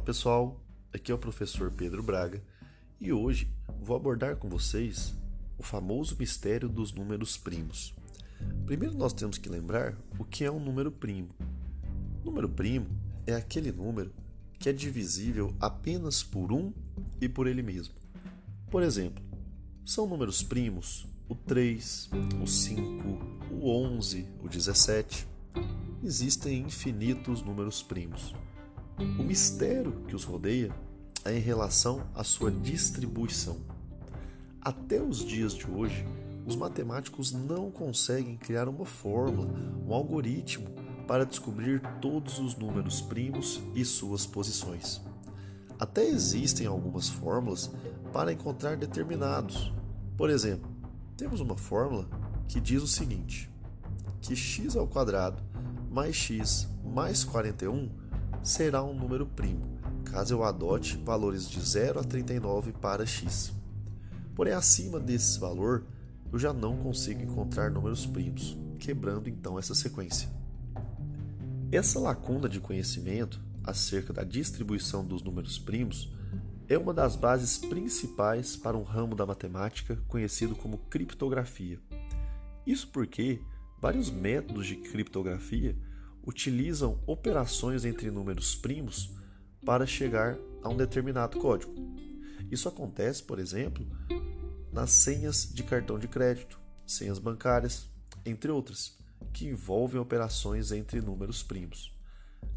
pessoal, aqui é o professor Pedro Braga e hoje vou abordar com vocês o famoso mistério dos números primos. Primeiro nós temos que lembrar o que é um número primo. Número primo é aquele número que é divisível apenas por um e por ele mesmo. Por exemplo, são números primos o 3, o 5, o 11, o 17. Existem infinitos números primos. O mistério que os rodeia é em relação à sua distribuição. Até os dias de hoje, os matemáticos não conseguem criar uma fórmula, um algoritmo para descobrir todos os números primos e suas posições. Até existem algumas fórmulas para encontrar determinados. Por exemplo, temos uma fórmula que diz o seguinte: que x ao quadrado mais x mais 41 será um número primo, caso eu adote valores de 0 a 39 para x. Porém, acima desse valor, eu já não consigo encontrar números primos, quebrando então essa sequência. Essa lacuna de conhecimento acerca da distribuição dos números primos é uma das bases principais para um ramo da matemática conhecido como criptografia. Isso porque vários métodos de criptografia utilizam operações entre números primos para chegar a um determinado código. Isso acontece, por exemplo, nas senhas de cartão de crédito, senhas bancárias, entre outras, que envolvem operações entre números primos.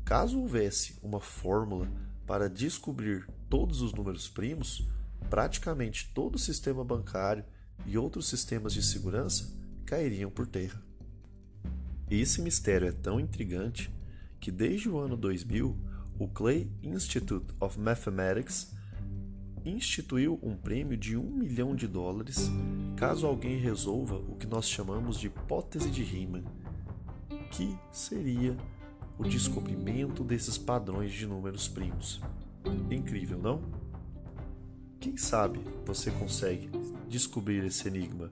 Caso houvesse uma fórmula para descobrir todos os números primos, praticamente todo o sistema bancário e outros sistemas de segurança cairiam por terra. Esse mistério é tão intrigante que desde o ano 2000, o Clay Institute of Mathematics instituiu um prêmio de um milhão de dólares caso alguém resolva o que nós chamamos de hipótese de Riemann, que seria o descobrimento desses padrões de números primos. Incrível, não? Quem sabe você consegue descobrir esse enigma?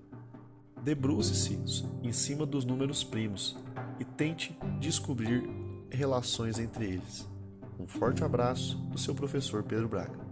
Debruce-se em cima dos números primos e tente descobrir relações entre eles. Um forte abraço do seu professor Pedro Braga.